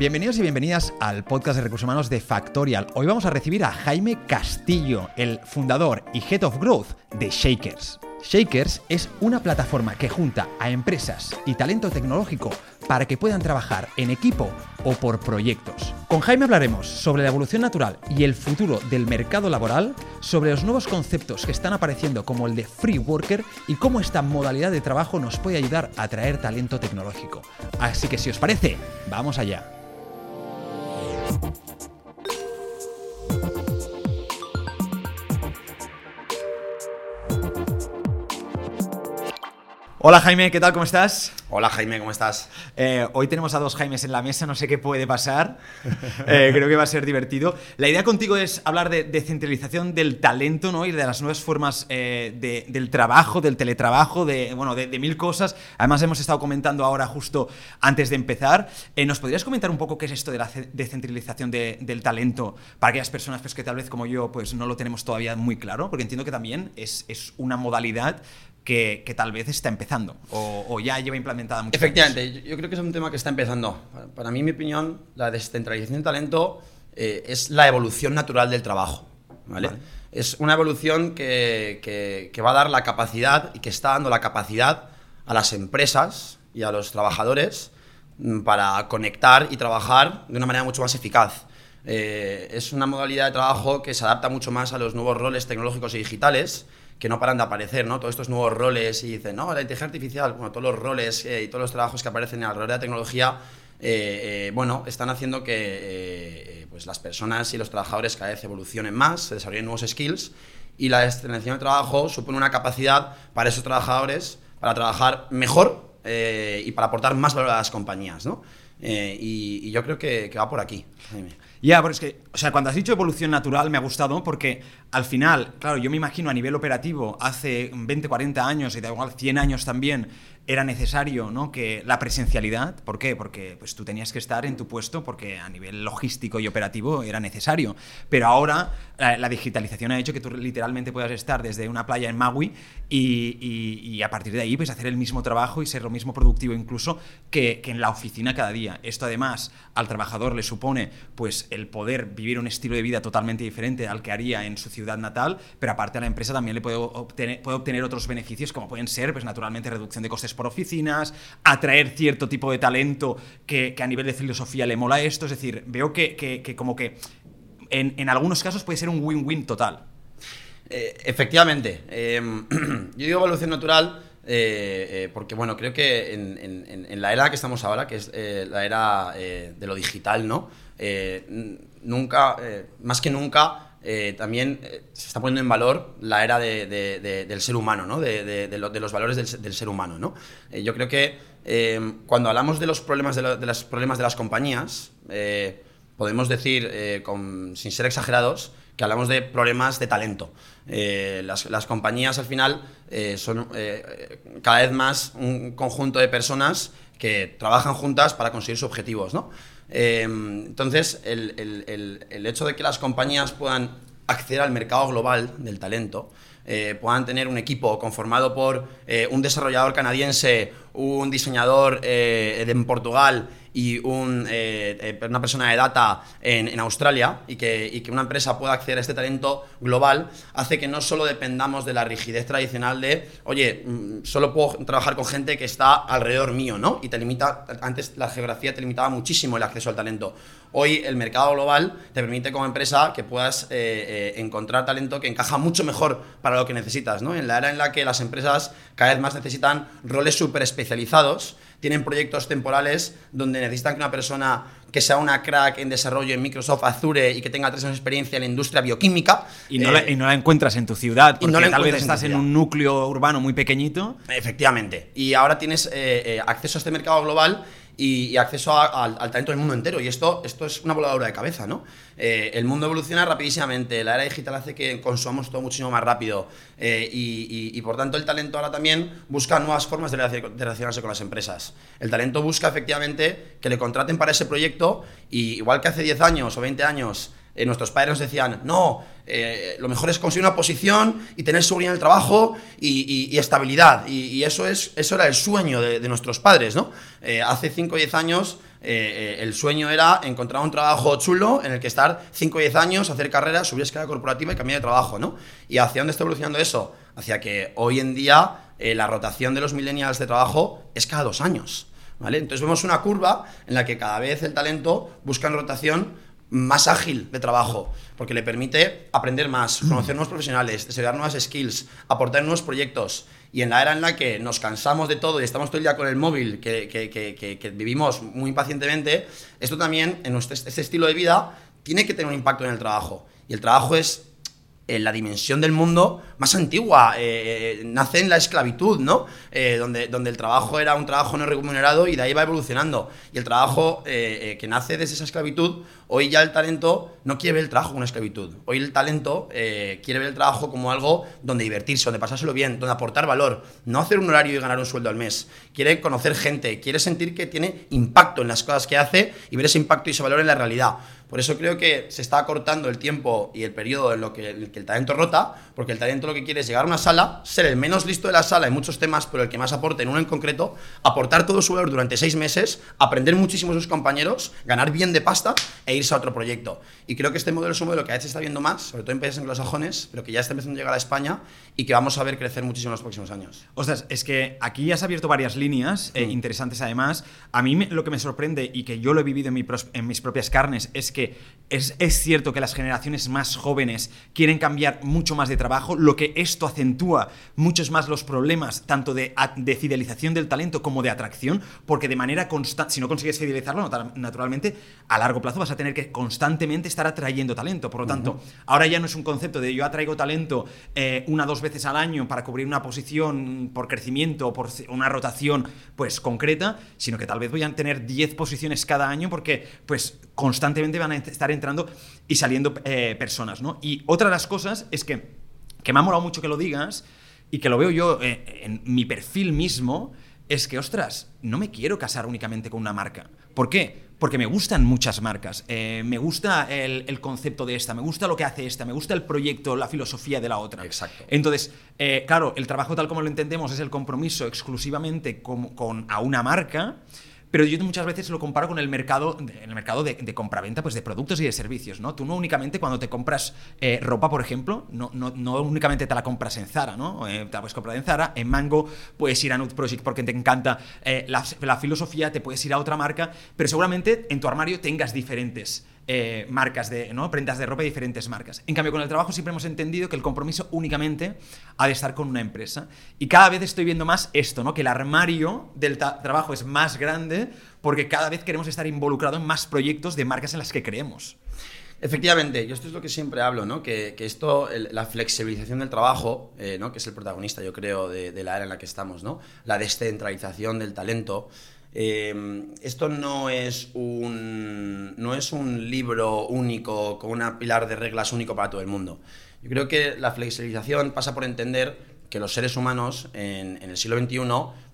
Bienvenidos y bienvenidas al podcast de recursos humanos de Factorial. Hoy vamos a recibir a Jaime Castillo, el fundador y Head of Growth de Shakers. Shakers es una plataforma que junta a empresas y talento tecnológico para que puedan trabajar en equipo o por proyectos. Con Jaime hablaremos sobre la evolución natural y el futuro del mercado laboral, sobre los nuevos conceptos que están apareciendo como el de free worker y cómo esta modalidad de trabajo nos puede ayudar a atraer talento tecnológico. Así que si os parece, vamos allá. Hola Jaime, ¿qué tal? ¿Cómo estás? Hola Jaime, ¿cómo estás? Eh, hoy tenemos a dos Jaimes en la mesa, no sé qué puede pasar. Eh, creo que va a ser divertido. La idea contigo es hablar de descentralización del talento ¿no? y de las nuevas formas eh, del trabajo, del teletrabajo, de, bueno, de, mil cosas. Además, hemos estado comentando ahora justo antes de empezar. ¿Nos podrías comentar un poco qué es esto de la descentralización del talento para aquellas personas pues, que tal vez como yo pues, no lo tenemos todavía muy claro? Porque entiendo que también es, es una modalidad que, tal vez está empezando o, ya lleva implementada mucho Efectivamente, yo, creo que es un tema que está empezando. Para, mí, mi opinión, la descentralización del talento eh, es la evolución natural del trabajo. ¿vale? Es una evolución que, que, va a dar la capacidad y que está dando la capacidad a las empresas y a los trabajadores mm, para conectar y trabajar de una manera mucho más eficaz. Eh, es una modalidad de trabajo que se adapta mucho más a los nuevos roles tecnológicos y digitales que no paran de aparecer, ¿no? Todos estos nuevos roles y dicen, no, la inteligencia artificial, bueno, todos los roles eh, y todos los trabajos que aparecen alrededor de la tecnología, eh, eh, bueno, están haciendo que pues las personas y los trabajadores cada vez evolucionen más, se desarrollen nuevos skills y la extensión de trabajo supone una capacidad para esos trabajadores para trabajar mejor y para aportar más valor a las compañías, ¿no? Y, yo creo que, que va por aquí. Ya, pero es que, o sea, cuando has dicho evolución natural me ha gustado porque al final, claro, yo me imagino a nivel operativo hace 20, 40 años y da igual 100 años también, era necesario ¿no? que la presencialidad, ¿por qué? Porque pues, tú tenías que estar en tu puesto porque a nivel logístico y operativo era necesario. Pero ahora la, digitalización ha hecho que tú literalmente puedas estar desde una playa en Maui y, a partir de ahí pues, hacer el mismo trabajo y ser lo mismo productivo incluso que, en la oficina cada día. Esto además al trabajador le supone pues, el poder vivir un estilo de vida totalmente diferente al que haría en su ciudad natal, pero aparte a la empresa también le puede obtener, puede obtener otros beneficios como pueden ser pues, naturalmente reducción de costes por oficinas, atraer cierto tipo de talento que, a nivel de filosofía le mola esto. Es decir, veo que, como que en, algunos casos puede ser un win-win total. Eh, efectivamente. Em, yo digo evolución natural eh, eh, porque, bueno, creo que en, la era que estamos ahora, que es la era de lo digital, ¿no? nunca, más que nunca, eh, también eh, se está poniendo en valor la era del ser humano, ¿no? de, los valores del, ser humano. ¿no? Eh, yo creo que cuando hablamos de los problemas de, los problemas de las compañías, podemos decir, sin ser exagerados, que hablamos de problemas de talento. Las, compañías al final son cada vez más un conjunto de personas que trabajan juntas para conseguir sus objetivos. ¿no? Em, entonces, el, hecho de que las compañías puedan acceder al mercado global del talento, eh, puedan tener un equipo conformado por eh, un desarrollador canadiense, un diseñador eh, en Portugal y un, eh, eh, una persona de data en, Australia y que, que, una empresa pueda acceder a este talento global hace que no solo dependamos de la rigidez tradicional de, oye, mm, solo puedo trabajar con gente que está alrededor mío, ¿no? Y te limita, antes la geografía te limitaba muchísimo el acceso al talento. Hoy el mercado global te permite como empresa que puedas encontrar talento que encaja mucho mejor para lo que necesitas, ¿no? En la era en la que las empresas cada vez más necesitan roles súper especializados, tienen proyectos temporales donde necesitan que una persona que sea una crack en desarrollo en Microsoft Azure y que tenga tres años de experiencia en la industria bioquímica. Y no, la, eh, encuentras en tu ciudad, porque no tal vez estás en, un núcleo urbano muy pequeñito. Efectivamente. Y ahora tienes eh, eh, acceso a este mercado global y, acceso al talento del mundo entero. Y esto, esto es una voladura de cabeza, ¿no? Eh, el mundo evoluciona rapidísimamente, la era digital hace que consumamos todo muchísimo más rápido eh, y, por tanto el talento ahora también busca nuevas formas de, relacionarse con las empresas. El talento busca efectivamente que le contraten para ese proyecto y igual que hace 10 años o 20 años eh, nuestros padres nos decían, no, eh, lo mejor es conseguir una posición y tener seguridad en el trabajo y, estabilidad. Y, eso, es, eso era el sueño de, nuestros padres, ¿no? Eh, hace 5 o 10 años el sueño era encontrar un trabajo chulo en el que estar 5 o 10 años, hacer carrera, subir escala corporativa y cambiar de trabajo, ¿no? ¿Y hacia dónde está evolucionando eso? Hacia que hoy en día la rotación de los millennials de trabajo es cada dos años, ¿vale? Entonces vemos una curva en la que cada vez el talento busca en rotación más ágil de trabajo, porque le permite aprender más, conocer nuevos profesionales, desarrollar nuevas skills, aportar nuevos proyectos. Y en la era en la que nos cansamos de todo y estamos todo el día con el móvil, que, que, que, que vivimos muy impacientemente, esto también, en este estilo de vida, tiene que tener un impacto en el trabajo. Y el trabajo es en la dimensión del mundo más antigua. Eh, eh, nace en la esclavitud, ¿no? Eh, donde, donde el trabajo era un trabajo no remunerado y de ahí va evolucionando. Y el trabajo que nace desde esa esclavitud, hoy ya el talento no quiere ver el trabajo como una esclavitud. Hoy el talento quiere ver el trabajo como algo donde divertirse, donde pasárselo bien, donde aportar valor. No hacer un horario y ganar un sueldo al mes. Quiere conocer gente, quiere sentir que tiene impacto en las cosas que hace y ver ese impacto y ese valor en la realidad. Por eso creo que se está acortando el tiempo y el periodo en lo que, el, que el talento rota, porque el talento lo que quiere es llegar a una sala, ser el menos listo de la sala en muchos temas, pero el que más aporte en uno en concreto, aportar todo su valor durante seis meses, aprender muchísimo de sus compañeros, ganar bien de pasta e irse a otro proyecto. Y creo que este modelo es un modelo que a veces está viendo más, sobre todo en países anglosajones, pero que ya está empezando a llegar a España y que vamos a ver crecer muchísimo en los próximos años. Ostras, es que aquí has abierto varias líneas eh, mm. interesantes además. A mí lo que me sorprende y que yo lo he vivido en, mi en mis propias carnes es que es, cierto que las generaciones más jóvenes quieren cambiar mucho más de trabajo, lo que esto acentúa muchos más los problemas, tanto de, de fidelización del talento como de atracción, porque de manera constante, si no consigues fidelizarlo, naturalmente, a largo plazo vas a tener que constantemente estar atrayendo talento. Por lo tanto, ahora ya no es un concepto de yo atraigo talento eh, una o dos veces al año para cubrir una posición por crecimiento o por una rotación pues concreta, sino que tal vez voy a tener 10 posiciones cada año porque pues constantemente van a estar entrando y saliendo eh, personas, ¿no? Y otra de las cosas es que, que me ha molado mucho que lo digas y que lo veo yo eh, en mi perfil mismo, es que, ostras, no me quiero casar únicamente con una marca. ¿Por qué? Porque me gustan muchas marcas. Eh, me gusta el, concepto de esta, me gusta lo que hace esta, me gusta el proyecto, la filosofía de la otra. Exacto. Entonces, claro, el trabajo tal como lo entendemos es el compromiso exclusivamente con, con a una marca. Pero yo muchas veces lo comparo con el mercado, el mercado de, de compraventa pues de productos y de servicios, ¿no? Tú no únicamente cuando te compras eh, ropa, por ejemplo, no, no, únicamente te la compras en Zara, ¿no? Eh, te la puedes comprar en Zara, en Mango, puedes ir a Nude Project porque te encanta eh, la, la filosofía, te puedes ir a otra marca, pero seguramente en tu armario tengas diferentes eh, marcas de, ¿no? prendas de ropa de diferentes marcas. En cambio, con el trabajo siempre hemos entendido que el compromiso únicamente ha de estar con una empresa. Y cada vez estoy viendo más esto, ¿no? Que el armario del trabajo es más grande porque cada vez queremos estar involucrados en más proyectos de marcas en las que creemos. Efectivamente, yo esto es lo que siempre hablo, ¿no? Que, esto, la flexibilización del trabajo, eh, ¿no? Que es el protagonista, yo creo, de, de, la era en la que estamos, ¿no? La descentralización del talento, eh, esto no es, un, no es un libro único con una pilar de reglas único para todo el mundo. Yo creo que la flexibilización pasa por entender que los seres humanos en, en el siglo XXI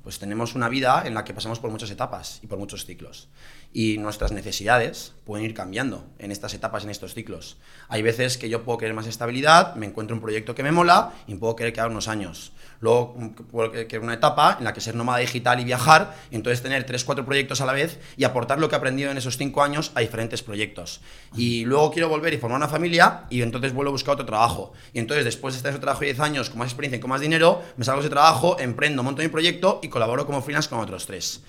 pues tenemos una vida en la que pasamos por muchas etapas y por muchos ciclos. Y nuestras necesidades pueden ir cambiando en estas etapas, en estos ciclos. Hay veces que yo puedo querer más estabilidad, me encuentro un proyecto que me mola y puedo querer quedar unos años. Luego puedo querer una etapa en la que ser nómada digital y viajar, y entonces tener tres, cuatro proyectos a la vez y aportar lo que he aprendido en esos cinco años a diferentes proyectos. Y luego quiero volver y formar una familia y entonces vuelvo a buscar otro trabajo. Y entonces después de estar en ese trabajo 10 años con más experiencia y con más dinero, me salgo de ese trabajo, emprendo, monto mi proyecto y colaboro como freelance con otros tres.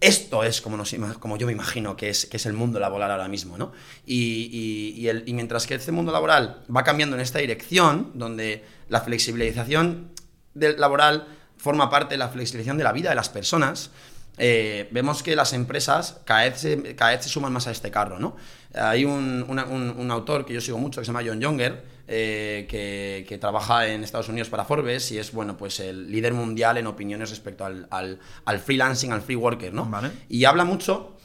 Esto es como, nos, como yo me imagino que es, que es el mundo laboral ahora mismo, ¿no? Y, mientras que este mundo laboral va cambiando en esta dirección, donde la flexibilización del laboral forma parte de la flexibilización de la vida de las personas, eh, vemos que las empresas cada vez, se, cada se suman más a este carro. ¿no? Hay un, un, autor que yo sigo mucho que se llama John Younger, eh, que, que, trabaja en Estados Unidos para Forbes y es bueno, pues el líder mundial en opiniones respecto al, al, al freelancing, al free worker. ¿no? Y habla mucho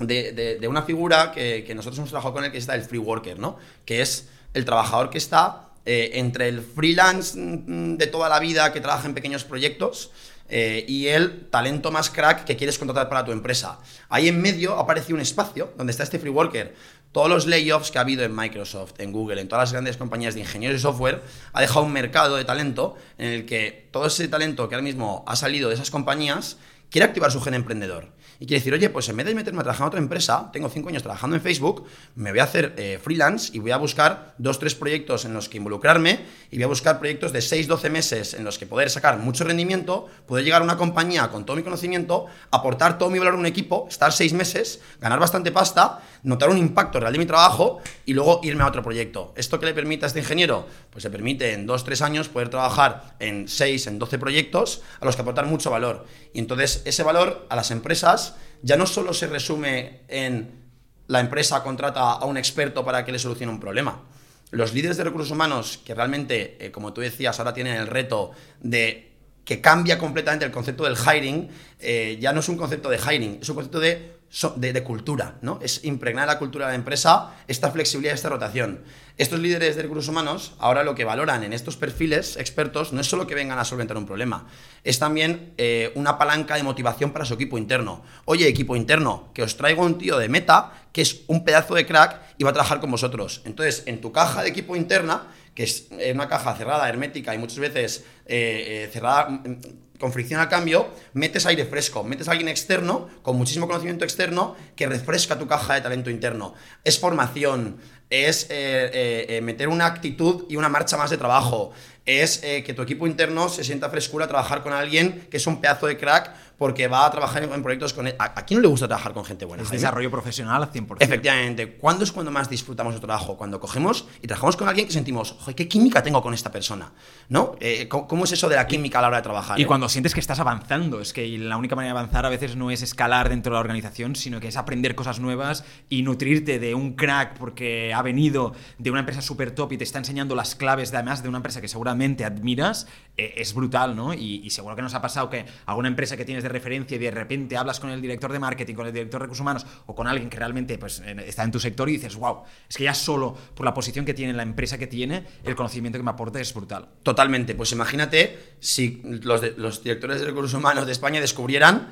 de, de, una figura que, que, nosotros hemos trabajado con él, que es el free worker, ¿no? que es el trabajador que está eh, entre el freelance mm, de toda la vida que trabaja en pequeños proyectos eh, y el talento más crack que quieres contratar para tu empresa. Ahí en medio aparece un espacio donde está este free worker. Todos los layoffs que ha habido en Microsoft, en Google, en todas las grandes compañías de ingenieros de software, ha dejado un mercado de talento en el que todo ese talento que ahora mismo ha salido de esas compañías quiere activar su gen emprendedor. Y quiere decir, oye, pues en vez de meterme a trabajar en otra empresa, tengo cinco años trabajando en Facebook, me voy a hacer eh, freelance y voy a buscar dos, tres proyectos en los que involucrarme y voy a buscar proyectos de 6, 12 meses en los que poder sacar mucho rendimiento, poder llegar a una compañía con todo mi conocimiento, aportar todo mi valor a un equipo, estar seis meses, ganar bastante pasta, notar un impacto real de mi trabajo y luego irme a otro proyecto. ¿Esto qué le permite a este ingeniero? Pues le permite en dos, tres años poder trabajar en 6, en 12 proyectos a los que aportar mucho valor. Y entonces ese valor a las empresas ya no solo se resume en la empresa contrata a un experto para que le solucione un problema. Los líderes de recursos humanos que realmente, eh, como tú decías, ahora tienen el reto de que cambia completamente el concepto del hiring, eh, ya no es un concepto de hiring, es un concepto de de, cultura, ¿no? Es impregnar la cultura de la empresa esta flexibilidad, esta rotación. Estos líderes de recursos humanos ahora lo que valoran en estos perfiles expertos no es solo que vengan a solventar un problema, es también eh, una palanca de motivación para su equipo interno. Oye, equipo interno, que os traigo un tío de meta que es un pedazo de crack y va a trabajar con vosotros. Entonces, en tu caja de equipo interna, que es una caja cerrada, hermética y muchas veces eh, eh, cerrada mm, con fricción al cambio, metes aire fresco, metes a alguien externo, con muchísimo conocimiento externo, que refresca tu caja de talento interno. Es formación, es eh, meter una actitud y una marcha más de trabajo, es que tu equipo interno se sienta frescura a trabajar con alguien que es un pedazo de crack porque va a trabajar en, proyectos con... Él. ¿A, quién no le gusta trabajar con gente buena? Es desarrollo profesional al 100%. Efectivamente. ¿Cuándo es cuando más disfrutamos de trabajo? Cuando cogemos y trabajamos con alguien que sentimos, joder, ¿qué química tengo con esta persona? ¿No? Eh, ¿cómo, es eso de la química a la hora de trabajar? Y cuando sientes que estás avanzando. Es que la única manera de avanzar a veces no es escalar dentro de la organización, sino que es aprender cosas nuevas y nutrirte de un crack porque ha venido de una empresa súper top y te está enseñando las claves, además de una empresa que seguramente admiras, eh, es brutal, ¿no? Y, seguro que nos ha pasado que alguna empresa que tienes de referencia y de repente hablas con el director de marketing, con el director de recursos humanos o con alguien que realmente pues, está en tu sector y dices, wow, es que ya solo por la posición que tiene, la empresa que tiene, el conocimiento que me aporta es brutal. Totalmente. Pues imagínate si los, los directores de recursos humanos de España descubrieran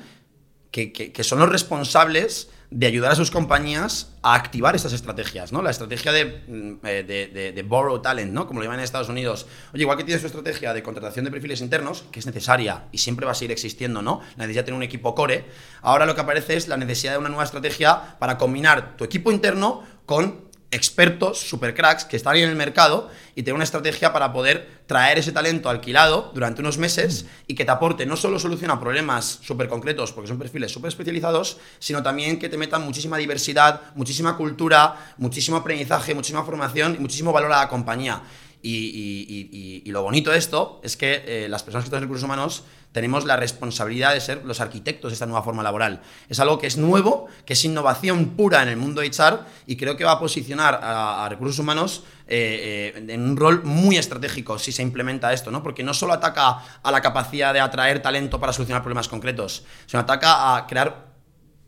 que, son los responsables de ayudar a sus compañías a activar estas estrategias, ¿no? La estrategia mm, eh, de, de, borrow talent, ¿no? Como lo llaman en Estados Unidos. Oye, igual que tiene su estrategia de contratación de perfiles internos, que es necesaria y siempre va a seguir existiendo, ¿no? La necesidad de tener un equipo core. Ahora lo que aparece es la necesidad de una nueva estrategia para combinar tu equipo interno con expertos, super cracks, que están ahí en el mercado y tener una estrategia para poder traer ese talento alquilado durante unos meses y que te aporte no solo solución a problemas súper concretos, porque son perfiles súper especializados, sino también que te metan muchísima diversidad, muchísima cultura, muchísimo aprendizaje, muchísima formación y muchísimo valor a la compañía. Y, lo bonito de esto es que eh, las personas que están en recursos humanos tenemos la responsabilidad de ser los arquitectos de esta nueva forma laboral. Es algo que es nuevo, que es innovación pura en el mundo HR y creo que va a posicionar a, recursos humanos eh, eh, en un rol muy estratégico si se implementa esto, ¿no? Porque no solo ataca a la capacidad de atraer talento para solucionar problemas concretos, sino ataca a crear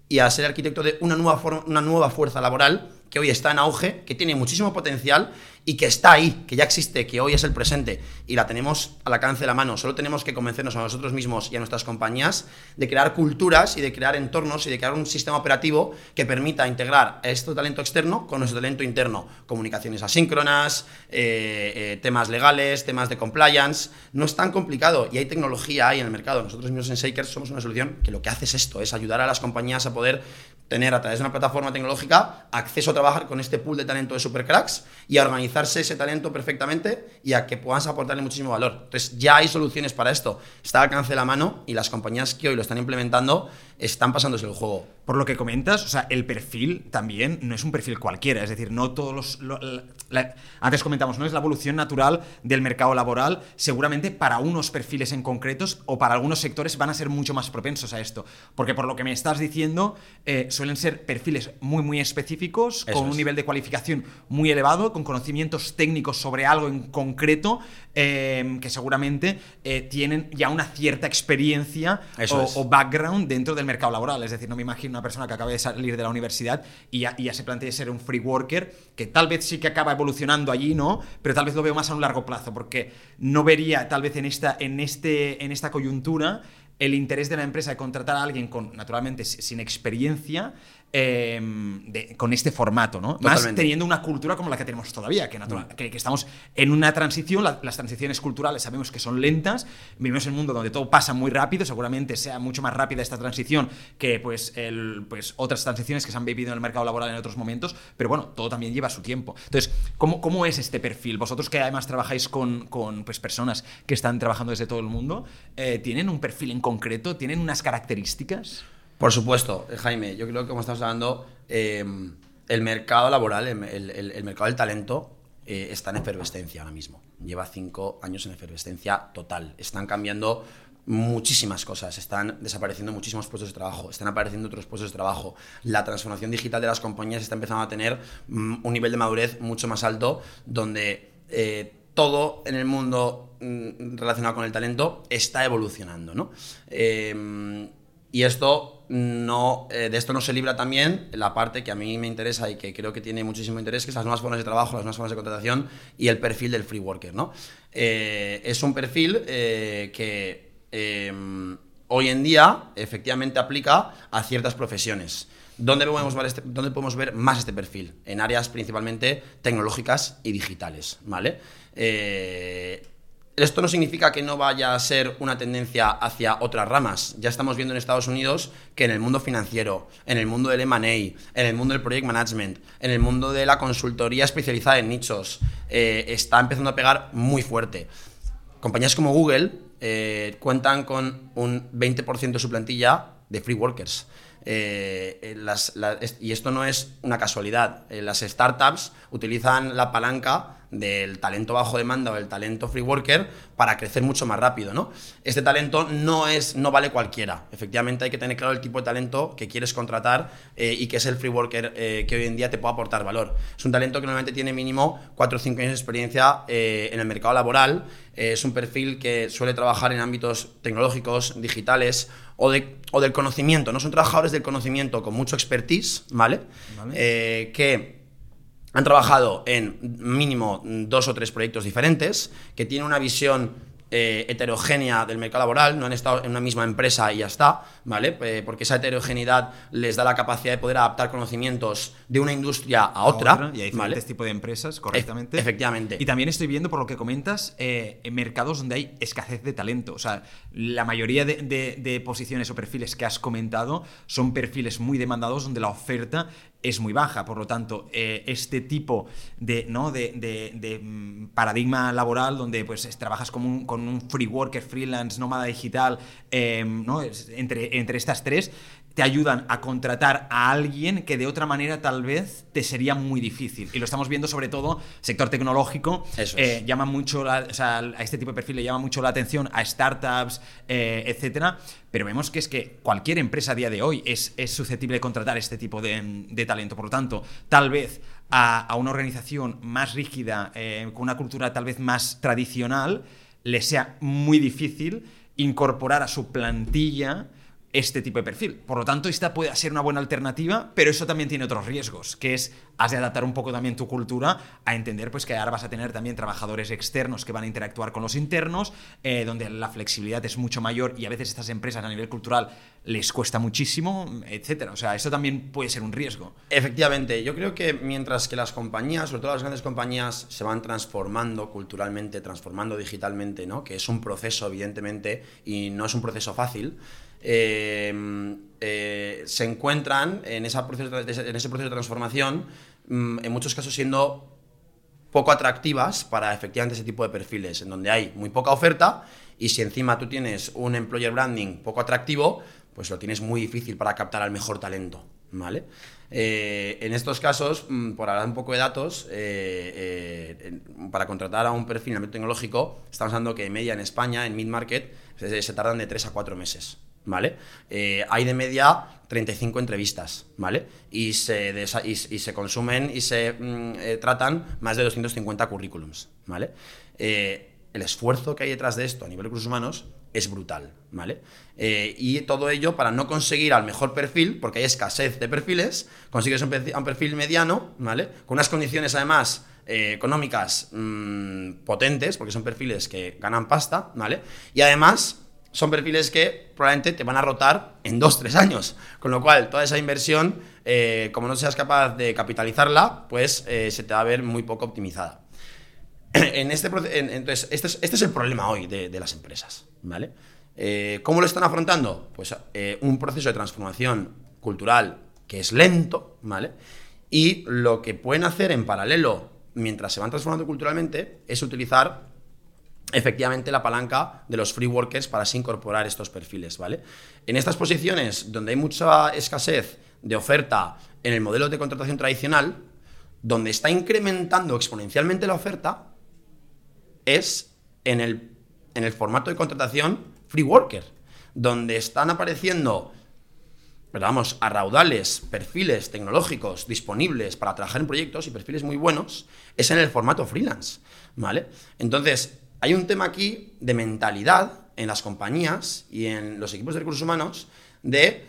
y a ser arquitecto de una nueva, una nueva fuerza laboral que hoy está en auge, que tiene muchísimo potencial y que está ahí, que ya existe, que hoy es el presente y la tenemos al alcance de la mano. Solo tenemos que convencernos a nosotros mismos y a nuestras compañías de crear culturas y de crear entornos y de crear un sistema operativo que permita integrar este talento externo con nuestro talento interno. Comunicaciones asíncronas, eh, eh, temas legales, temas de compliance. No es tan complicado y hay tecnología ahí en el mercado. Nosotros mismos en Shakers somos una solución que lo que hace es esto, es ayudar a las compañías a poder tener a través de una plataforma tecnológica acceso a trabajar con este pool de talento de supercracks y a organizarse ese talento perfectamente y a que puedas aportarle muchísimo valor. Entonces ya hay soluciones para esto. Está al alcance de la mano y las compañías que hoy lo están implementando están pasándose el juego. Por lo que comentas, o sea, el perfil también no es un perfil cualquiera, es decir, no todos los... antes comentamos, no es la evolución natural del mercado laboral, seguramente para unos perfiles en concretos o para algunos sectores van a ser mucho más propensos a esto, porque por lo que me estás diciendo, eh, suelen ser perfiles muy, muy específicos, con un nivel de cualificación muy elevado, con conocimientos técnicos sobre algo en concreto, eh, que seguramente eh, tienen ya una cierta experiencia o, background dentro del mercado laboral, es decir, no me imagino una persona que acaba de salir de la universidad y ya, se plantea ser un free worker, que tal vez sí que acaba evolucionando allí, ¿no? Pero tal vez lo veo más a un largo plazo, porque no vería tal vez en esta, en este, en esta coyuntura el interés de la empresa de contratar a alguien con, naturalmente, sin experiencia em, de- con este formato, ¿no? Más teniendo una cultura como la que tenemos todavía, que, natural- que- que estamos en una transición, la- las transiciones culturales sabemos que son lentas, vivimos en un mundo donde todo pasa muy rápido, seguramente sea mucho más rápida esta transición que pues, el, pues otras transiciones que se han vivido en el mercado laboral en otros momentos, pero bueno, todo también lleva su tiempo. Entonces, ¿cómo, cómo es este perfil? Vosotros que además trabajáis con, con, pues, personas que están trabajando desde todo el mundo, eh, ¿tienen un perfil en concreto? ¿Tienen unas características? Por supuesto, eh, Jaime, yo creo que como estamos hablando, eh, el mercado laboral, el, mercado del talento eh, está en efervescencia ahora mismo. Lleva cinco años en efervescencia total. Están cambiando muchísimas cosas, están desapareciendo muchísimos puestos de trabajo, están apareciendo otros puestos de trabajo. La transformación digital de las compañías está empezando a tener mm, un nivel de madurez mucho más alto, donde todo en el mundo mm, relacionado con el talento está evolucionando, ¿no? Y esto no, eh, de esto no se libra también la parte que a mí me interesa y que creo que tiene muchísimo interés, que es las nuevas formas de trabajo, las nuevas formas de contratación y el perfil del free worker. ¿no? Eh, es un perfil eh, que eh, hoy en día efectivamente aplica a ciertas profesiones. ¿Dónde podemos, ver este- dónde podemos ver más este perfil? En áreas principalmente tecnológicas y digitales. ¿vale? Eh, esto no significa que no vaya a ser una tendencia hacia otras ramas. Ya estamos viendo en Estados Unidos que en el mundo financiero, en el mundo del M&A, en el mundo del project management, en el mundo de la consultoría especializada en nichos, eh, está empezando a pegar muy fuerte. Compañías como Google eh, cuentan con un 20% de su plantilla de free workers. Eh, las- y esto no es una casualidad. Las startups utilizan la palanca del talento bajo demanda o del talento free worker para crecer mucho más rápido, ¿no? Este talento no es no vale cualquiera. Efectivamente hay que tener claro el tipo de talento que quieres contratar eh, y que es el free worker eh, que hoy en día te puede aportar valor. Es un talento que normalmente tiene mínimo 4 o 5 años de experiencia eh, en el mercado laboral. Es un perfil que suele trabajar en ámbitos tecnológicos, digitales o, de- o del conocimiento. No son trabajadores del conocimiento con mucho expertise, ¿vale? Vale. Que han trabajado en mínimo dos o tres proyectos diferentes, que tienen una visión eh, heterogénea del mercado laboral, no han estado en una misma empresa y ya está, ¿vale? Eh, porque esa heterogeneidad les da la capacidad de poder adaptar conocimientos de una industria a otra, y hay diferentes ¿vale? tipos de empresas, correctamente. efectivamente. Y también estoy viendo, por lo que comentas, eh, en mercados donde hay escasez de talento. O sea, la mayoría de, de- de posiciones o perfiles que has comentado son perfiles muy demandados donde la oferta es muy baja. Por lo tanto, eh, este tipo de, ¿no? de, de- de, mm, paradigma laboral donde pues, es- trabajas como un- con un free worker, freelance, nómada digital, eh, ¿no? Entre, entre estas tres, te ayudan a contratar a alguien que de otra manera tal vez te sería muy difícil. Y lo estamos viendo sobre todo sector tecnológico. Eso es. eh, llama mucho la- o sea, a este tipo de perfil le llama mucho la atención a startups, eh, etcétera. Pero vemos que es que cualquier empresa a día de hoy es, es susceptible de contratar este tipo de, de talento. Por lo tanto, tal vez a, a una organización más rígida, eh, con una cultura tal vez más tradicional, le sea muy difícil incorporar a su plantilla este tipo de perfil. Por lo tanto, esta puede ser una buena alternativa, pero eso también tiene otros riesgos, que es has de adaptar un poco también tu cultura a entender pues que ahora vas a tener también trabajadores externos que van a interactuar con los internos, eh, donde la flexibilidad es mucho mayor y a veces estas empresas a nivel cultural les cuesta muchísimo, etcétera. O sea, eso también puede ser un riesgo. Efectivamente, yo creo que mientras que las compañías, sobre todo las grandes compañías, se van transformando culturalmente, transformando digitalmente, ¿no? que es un proceso, evidentemente, y no es un proceso fácil, eh, eh, se encuentran en, ese proceso de transformación, mm, en muchos casos siendo poco atractivas para efectivamente ese tipo de perfiles, en donde hay muy poca oferta y si encima tú tienes un employer branding poco atractivo, pues lo tienes muy difícil para captar al mejor talento, ¿vale? Eh, en estos casos, mm, por hablar un poco de datos, eh, para contratar a un perfil en el tecnológico, estamos hablando que media en España, en mid-market, se, se tardan de 3 a 4 meses. ¿Vale? Eh, hay de media 35 entrevistas, ¿vale? Y se, y, se consumen y se mm, eh, tratan más de 250 currículums, ¿vale? Eh, el esfuerzo que hay detrás de esto a nivel de recursos humanos es brutal, ¿vale? Y todo ello para no conseguir al mejor perfil, porque hay escasez de perfiles, consigues un, perfi- un perfil mediano, ¿vale? Con unas condiciones además económicas mm, potentes, porque son perfiles que ganan pasta, ¿vale? Y además son perfiles que probablemente te van a rotar en dos, tres años. Con lo cual, toda esa inversión, eh, como no seas capaz de capitalizarla, pues eh, se te va a ver muy poco optimizada. en este, entonces, este es, este es, el problema hoy de, las empresas. ¿vale? Eh, ¿Cómo lo están afrontando? Pues un proceso de transformación cultural que es lento, ¿vale? Y lo que pueden hacer en paralelo, mientras se van transformando culturalmente, es utilizar efectivamente la palanca de los free workers para así incorporar estos perfiles, ¿vale? En estas posiciones donde hay mucha escasez de oferta en el modelo de contratación tradicional, donde está incrementando exponencialmente la oferta, es en el, en el formato de contratación free worker, donde están apareciendo, pero vamos, a raudales, perfiles tecnológicos disponibles para trabajar en proyectos y perfiles muy buenos, es en el formato freelance, ¿vale? Entonces, hay un tema aquí de mentalidad en las compañías y en los equipos de recursos humanos de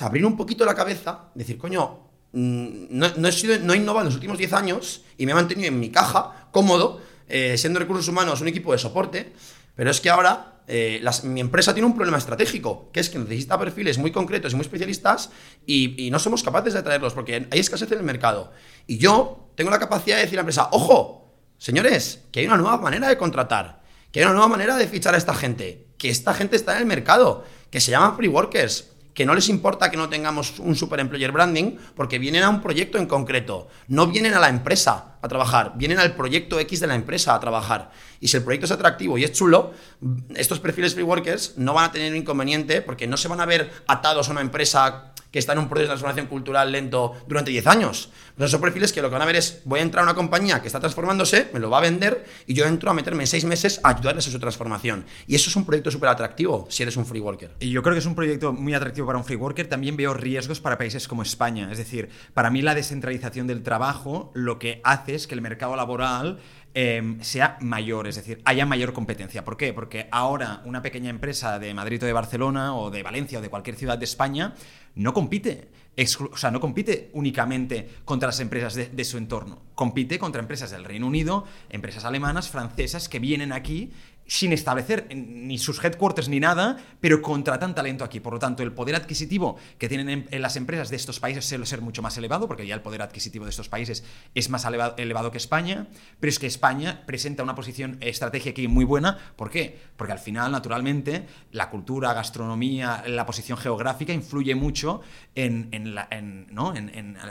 abrir un poquito la cabeza, decir, coño, mm, no, he, sido, no innovado en los últimos 10 años y me he mantenido en mi caja, cómodo, eh, siendo recursos humanos un equipo de soporte, pero es que ahora eh, mi empresa tiene un problema estratégico, que es que necesita perfiles muy concretos y muy especialistas y, y no somos capaces de atraerlos porque hay escasez en el mercado. Y yo tengo la capacidad de decir a la empresa, ojo, Señores, que hay una nueva manera de contratar, que hay una nueva manera de fichar a esta gente, que esta gente está en el mercado, que se llaman free workers, que no les importa que no tengamos un super employer branding porque vienen a un proyecto en concreto, no vienen a la empresa a trabajar, vienen al proyecto X de la empresa a trabajar. Y si el proyecto es atractivo y es chulo, estos perfiles free workers no van a tener un inconveniente porque no se van a ver atados a una empresa que está en un proceso de transformación cultural lento durante 10 años. Pero son perfiles que lo que van a ver es, voy a entrar a una compañía que está transformándose, me lo va a vender y yo entro a meterme en seis meses a ayudarles a su transformación. Y eso es un proyecto súper atractivo si eres un free worker. Y yo creo que es un proyecto muy atractivo para un free worker. También veo riesgos para países como España. Es decir, para mí la descentralización del trabajo lo que hace es que el mercado laboral Em, sea mayor, es decir, haya mayor competencia. ¿Por qué? Porque ahora una pequeña empresa de Madrid o de Barcelona o de Valencia o de cualquier ciudad de España no compite. O sea, no compite únicamente contra las empresas de, de, su entorno, compite contra empresas del Reino Unido, empresas alemanas, francesas, que vienen aquí sin establecer ni sus headquarters ni nada, pero contratan talento aquí. Por lo tanto, el poder adquisitivo que tienen en, las empresas de estos países suele ser mucho más elevado, porque ya el poder adquisitivo de estos países es más elevado, que España, pero es que España presenta una posición estratégica aquí muy buena. ¿Por qué? Porque al final, naturalmente, la cultura, gastronomía, la posición geográfica influye mucho en,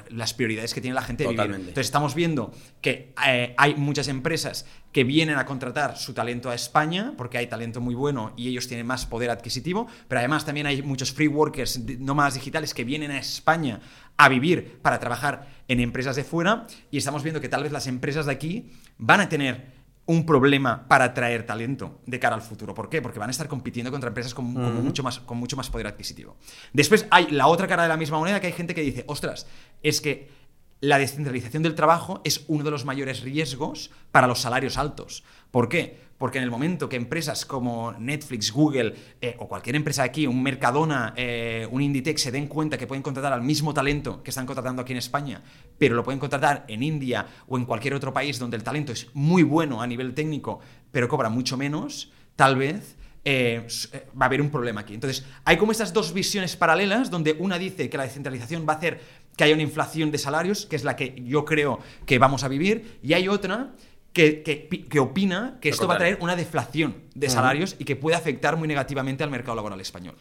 las prioridades que tiene la gente de vivir. Entonces, estamos viendo que eh, hay muchas empresas que vienen a contratar su talento a España, porque hay talento muy bueno y ellos tienen más poder adquisitivo, pero además también hay muchos free workers nómadas digitales que vienen a España a vivir para trabajar en empresas de fuera y estamos viendo que tal vez las empresas de aquí van a tener un problema para atraer talento de cara al futuro. ¿Por qué? Porque van a estar compitiendo contra empresas con, mucho, más, con mucho más poder adquisitivo. Después hay la otra cara de la misma moneda que hay gente que dice, ostras, es que la descentralización del trabajo es uno de los mayores riesgos para los salarios altos. ¿Por qué? Porque en el momento que empresas como Netflix, Google eh, o cualquier empresa aquí, un Mercadona, eh, un Inditex, se den cuenta que pueden contratar al mismo talento que están contratando aquí en España, pero lo pueden contratar en India o en cualquier otro país donde el talento es muy bueno a nivel técnico, pero cobra mucho menos, tal vez eh, va a haber un problema aquí. Entonces, hay como estas dos visiones paralelas donde una dice que la descentralización va a hacer que haya una inflación de salarios, que es la que yo creo que vamos a vivir, y hay otra que, que, opina que esto va a traer una deflación de salarios y que puede afectar muy negativamente al mercado laboral español.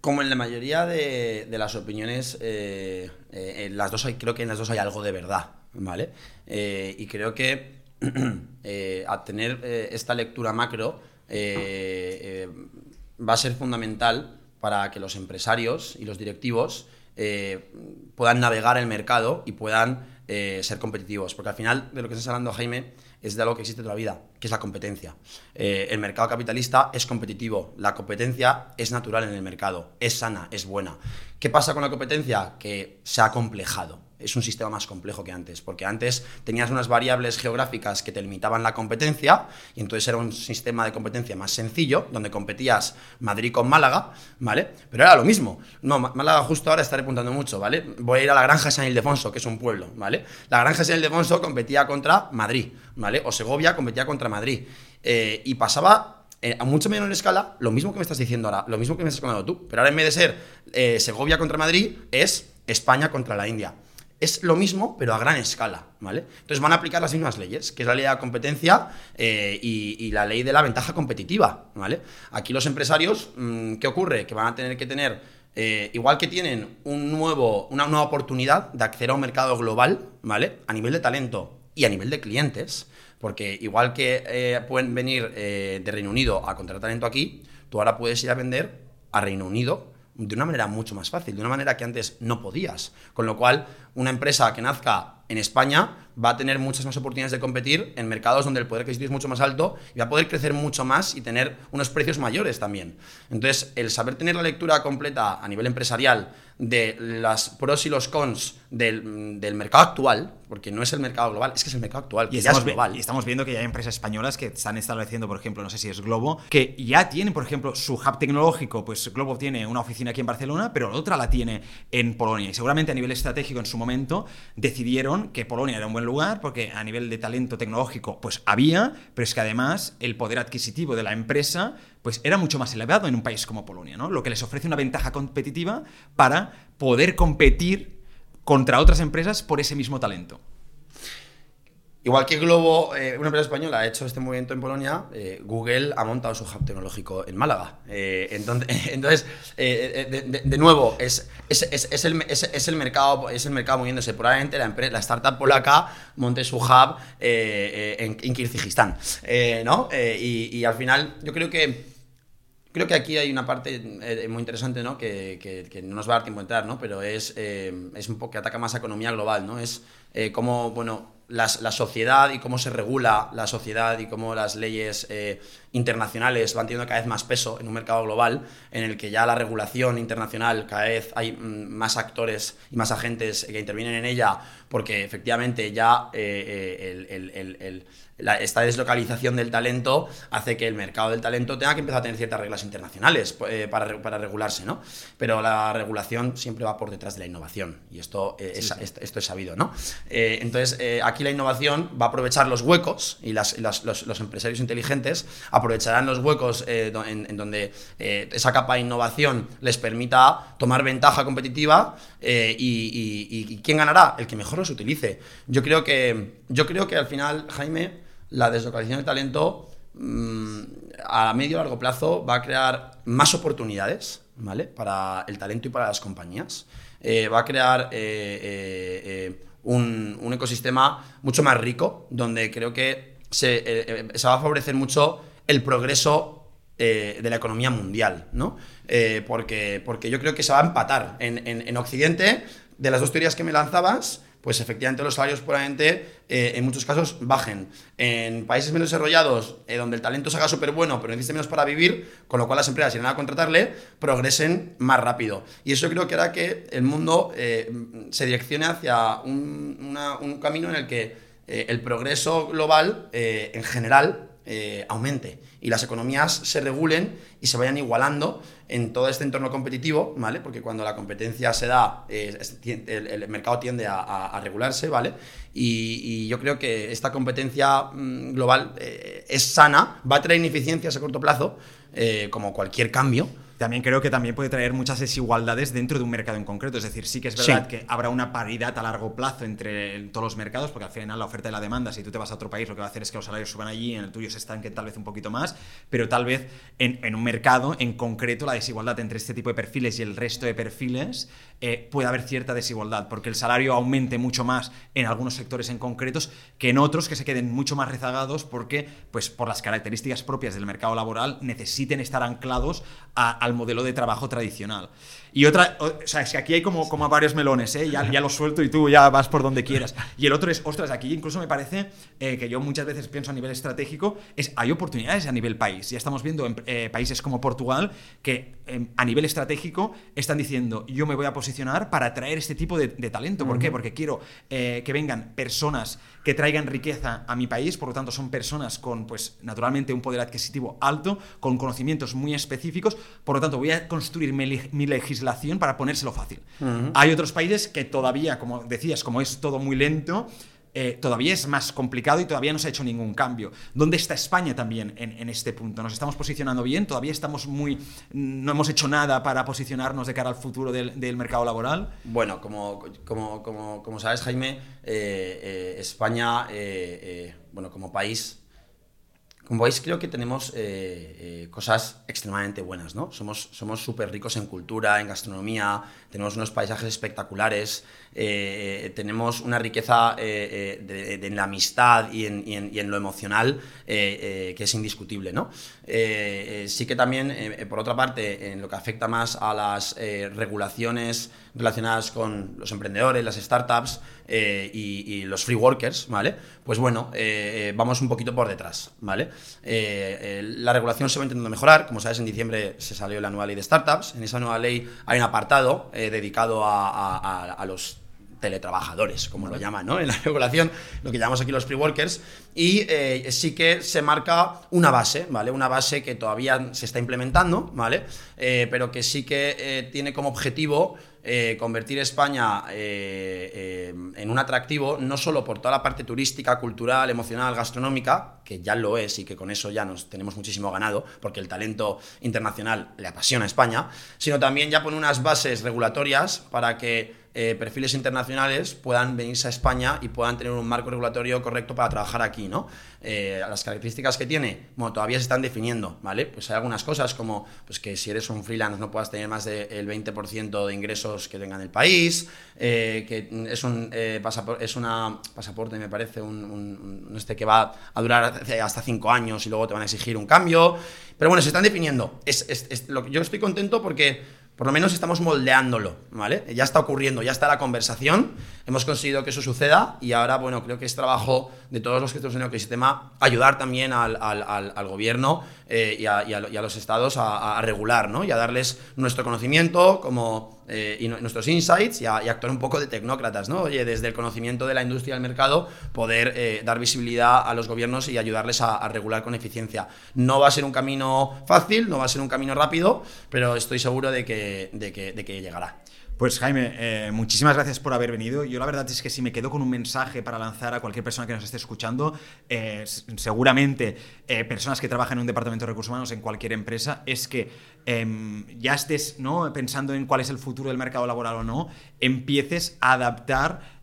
Como en la mayoría de, las opiniones, eh, eh, en las dos hay, creo que en las dos hay algo de verdad, ¿vale? Eh, y creo que a tener esta lectura macro va a ser fundamental para que los empresarios y los directivos eh, puedan navegar el mercado y puedan eh, ser competitivos. Porque al final de lo que estás hablando, Jaime, es de algo que existe toda la vida, que es la competencia. Eh, el mercado capitalista es competitivo, la competencia es natural en el mercado, es sana, es buena. ¿Qué pasa con la competencia? Que se ha complejado es un sistema más complejo que antes, porque antes tenías unas variables geográficas que te limitaban la competencia y entonces era un sistema de competencia más sencillo, donde competías Madrid con Málaga, ¿vale? Pero era lo mismo. No, Málaga justo ahora está repuntando mucho, ¿vale? Voy a ir a la Granja San Ildefonso, que es un pueblo, ¿vale? La Granja San Ildefonso competía contra Madrid, ¿vale? O Segovia competía contra Madrid. Eh, y pasaba eh, a mucho menor escala, lo mismo que me estás diciendo ahora, lo mismo que me estás contando tú. Pero ahora en vez de ser eh, Segovia contra Madrid, es España contra la India. Es lo mismo, pero a gran escala, ¿vale? Entonces van a aplicar las mismas leyes, que es la ley de la competencia eh, y, la ley de la ventaja competitiva, ¿vale? Aquí los empresarios, mm, ¿qué ocurre? Que van a tener que tener igual que tienen un nuevo, una nueva oportunidad de acceder a un mercado global, ¿vale? A nivel de talento y a nivel de clientes, porque igual que eh, pueden venir eh, de Reino Unido a contratar talento aquí, tú ahora puedes ir a vender a Reino Unido de una manera mucho más fácil, de una manera que antes no podías. Con lo cual, una empresa que nazca en España va a tener muchas más oportunidades de competir en mercados donde el poder adquisitivo es mucho más alto y va a poder crecer mucho más y tener unos precios mayores también. Entonces, el saber tener la lectura completa a nivel empresarial de las pros y los cons del, mercado actual, porque no es el mercado global, es que es el mercado actual, que y ya es global. Y estamos viendo que ya hay empresas españolas que están estableciendo, por ejemplo, no sé si es Globo, que ya tienen, por ejemplo, su hub tecnológico, pues Globo tiene una oficina aquí en Barcelona, pero la otra la tiene en Polonia. Y seguramente a nivel estratégico en su momento decidieron que Polonia era un buen lugar, porque a nivel de talento tecnológico, pues había, pero es que además el poder adquisitivo de la empresa pues era mucho más elevado en un país como Polonia, ¿no? Lo que les ofrece una ventaja competitiva para poder competir contra otras empresas por ese mismo talento. Igual que Globo, eh, una empresa española, ha hecho este movimiento en Polonia, eh, Google ha montado su hub tecnológico en Málaga. Eh, entonces, de, nuevo, es, es, el, mercado, es el mercado moviéndose. Probablemente la, empresa, la startup polaca monte su hub en, en. ¿no? Y, al final, yo creo que Creo que aquí hay una parte muy interesante, ¿no? Que, no nos va a dar tiempo a entrar, ¿no? Pero es, es un poco que ataca más a economía global, ¿no? Es cómo, bueno, la sociedad y cómo se regula la sociedad y cómo las leyes eh, internacionales van teniendo cada vez más peso en un mercado global en el que ya la regulación internacional cada vez hay mm, más actores y más agentes que intervienen en ella porque efectivamente ya eh, eh, esta deslocalización del talento hace que el mercado del talento tenga que empezar a tener ciertas reglas internacionales para, para, regularse, ¿no? Pero la regulación siempre va por detrás de la innovación y esto, es, esto es sabido, ¿no? entonces, aquí la innovación va a aprovechar los huecos y los, los, empresarios inteligentes aprovecharán los huecos eh, en, donde eh, esa capa de innovación les permita tomar ventaja competitiva eh, y, ¿quién ganará? El que mejor los utilice. Yo creo que, yo creo que al final, Jaime, la deslocalización de talento mm, a medio y largo plazo va a crear más oportunidades ¿vale? para el talento y para las compañías. va a crear un, ecosistema mucho más rico, donde creo que se, va a favorecer mucho el progreso eh, de la economía mundial, ¿no? Eh, porque, porque yo creo que se va a empatar. En, Occidente, de las dos teorías que me lanzabas, pues efectivamente los salarios probablemente eh, en muchos casos bajen. En países menos desarrollados, donde el talento se haga súper bueno, pero necesita menos para vivir, con lo cual las empresas, van a contratarle, progresen más rápido. Y eso creo que hará que el mundo se direccione hacia un, camino en el que el progreso global, en general, eh, aumente y las economías se regulen y se vayan igualando en todo este entorno competitivo, ¿vale? Porque cuando la competencia se da, eh, el, mercado tiende a, regularse, ¿vale? Y, yo creo que esta competencia mm, global eh, es sana, va a traer ineficiencias a corto plazo, como cualquier cambio, también creo que también puede traer muchas desigualdades dentro de un mercado en concreto. Es decir, sí que es verdad que habrá una paridad a largo plazo entre todos los mercados, porque al final la oferta y la demanda, si tú te vas a otro país, lo que va a hacer es que los salarios suban allí, en el tuyo se estanquen tal vez un poquito más, pero tal vez en, un mercado en concreto la desigualdad entre este tipo de perfiles y el resto de perfiles eh, puede haber cierta desigualdad, porque el salario aumente mucho más en algunos sectores en concretos que en otros que se queden mucho más rezagados porque, pues por las características propias del mercado laboral, necesiten estar anclados a modelo de trabajo tradicional. Y otra, o sea, es que aquí hay como, como varios melones, ¿eh? ya, ya los suelto y tú ya vas por donde quieras. Y el otro es, ostras, aquí incluso me parece eh, que yo muchas veces pienso a nivel estratégico, es hay oportunidades a nivel país. Ya estamos viendo en eh, países como Portugal que em, a nivel estratégico están diciendo, yo me voy a posicionar para atraer este tipo de, talento. ¿Por qué? Porque quiero eh, que vengan personas que traigan riqueza a mi país, por lo tanto son personas con, pues, naturalmente un poder adquisitivo alto, con conocimientos muy específicos, por lo tanto voy a construir mi, mi para ponérselo fácil. Hay otros países que todavía, como decías, como es todo muy lento, eh, todavía es más complicado y todavía no se ha hecho ningún cambio. ¿Dónde está España también en, este punto? ¿Nos estamos posicionando bien? ¿Todavía estamos muy... no hemos hecho nada para posicionarnos de cara al futuro del, mercado laboral? Bueno, como, como, como, sabes, Jaime, eh, eh, España, bueno, como país como veis, creo que tenemos cosas extremadamente buenas, ¿no? Somos súper ricos en cultura, en gastronomía, tenemos unos paisajes espectaculares, eh, tenemos una riqueza en la amistad y en, lo emocional que es indiscutible, ¿no? sí que también, por otra parte, en lo que afecta más a las regulaciones relacionadas con los emprendedores, las startups y, los free workers, ¿vale? Pues bueno, vamos un poquito por detrás, ¿vale? Eh, eh, la regulación se va intentando mejorar. Como sabes, en diciembre se salió la nueva ley de startups. En esa nueva ley hay un apartado eh, dedicado a, los teletrabajadores, como lo llaman, ¿no? En la regulación, lo que llamamos aquí los free workers, y sí que se marca una base, ¿vale? Una base que todavía se está implementando, ¿vale? pero que sí que tiene como objetivo eh, convertir España eh, eh, en un atractivo, no solo por toda la parte turística, cultural, emocional, gastronómica, que ya lo es y que con eso ya nos tenemos muchísimo ganado, porque el talento internacional le apasiona a España, sino también ya pone unas bases regulatorias para que eh, perfiles internacionales puedan venirse a España y puedan tener un marco regulatorio correcto para trabajar aquí, ¿no? Eh, las características que tiene, bueno, todavía se están definiendo, ¿vale? Pues hay algunas cosas como pues que si eres un freelance no puedas tener más del 20% de ingresos que tenga en el país, eh, que es un es una pasaporte, me parece, un, este que va a durar hasta 5 años y luego te van a exigir un cambio. Pero bueno, se están definiendo. Es, lo, yo estoy contento porque por lo menos estamos moldeándolo, ¿vale? Ya está ocurriendo, ya está la conversación, hemos conseguido que eso suceda y ahora, bueno, creo que es trabajo de todos los que estamos en el ecosistema ayudar también al, gobierno eh, y, a, los estados a, regular, ¿no? Y a darles nuestro conocimiento como eh, y nuestros insights y, actuar un poco de tecnócratas, ¿no? Oye, desde el conocimiento de la industria del mercado, poder eh, dar visibilidad a los gobiernos y ayudarles a, regular con eficiencia. No va a ser un camino fácil, no va a ser un camino rápido, pero estoy seguro de que, de que llegará. Pues Jaime, eh, muchísimas gracias por haber venido. Yo la verdad es que si me quedo con un mensaje para lanzar a cualquier persona que nos esté escuchando, eh, seguramente eh, personas que trabajan en un departamento de recursos humanos en cualquier empresa, es que em, ya estés ¿no? pensando en cuál es el futuro del mercado laboral o no, empieces a adaptar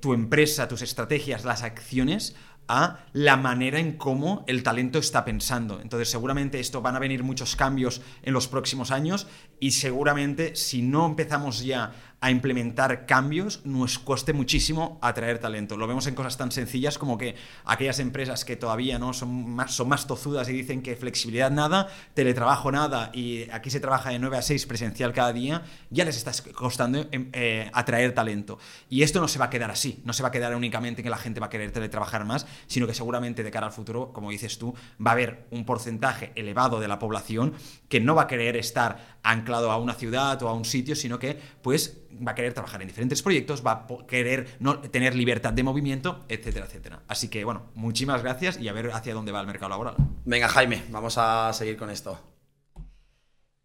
tu empresa, tus estrategias, las acciones a la manera en cómo el talento está pensando. Entonces seguramente esto van a venir muchos cambios en los próximos años y seguramente si no empezamos ya a implementar cambios, nos cueste muchísimo atraer talento. Lo vemos en cosas tan sencillas como que aquellas empresas que todavía no son más, son más tozudas y dicen que flexibilidad nada, teletrabajo nada y aquí se trabaja de 9 a 6 presencial cada día, ya les está costando em, eh, atraer talento. Y esto no se va a quedar así, no se va a quedar únicamente en que la gente va a querer teletrabajar más, sino que seguramente de cara al futuro, como dices tú, va a haber un porcentaje elevado de la población que no va a querer estar anclado a una ciudad o a un sitio, sino que pues va a querer trabajar en diferentes proyectos, va a querer no, tener libertad de movimiento, etcétera, etcétera. Así que bueno, muchísimas gracias y a ver hacia dónde va el mercado laboral. Venga, Jaime, vamos a seguir con esto.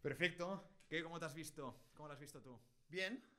Perfecto. ¿Qué, ¿Cómo te has visto? ¿Cómo lo has visto tú? Bien.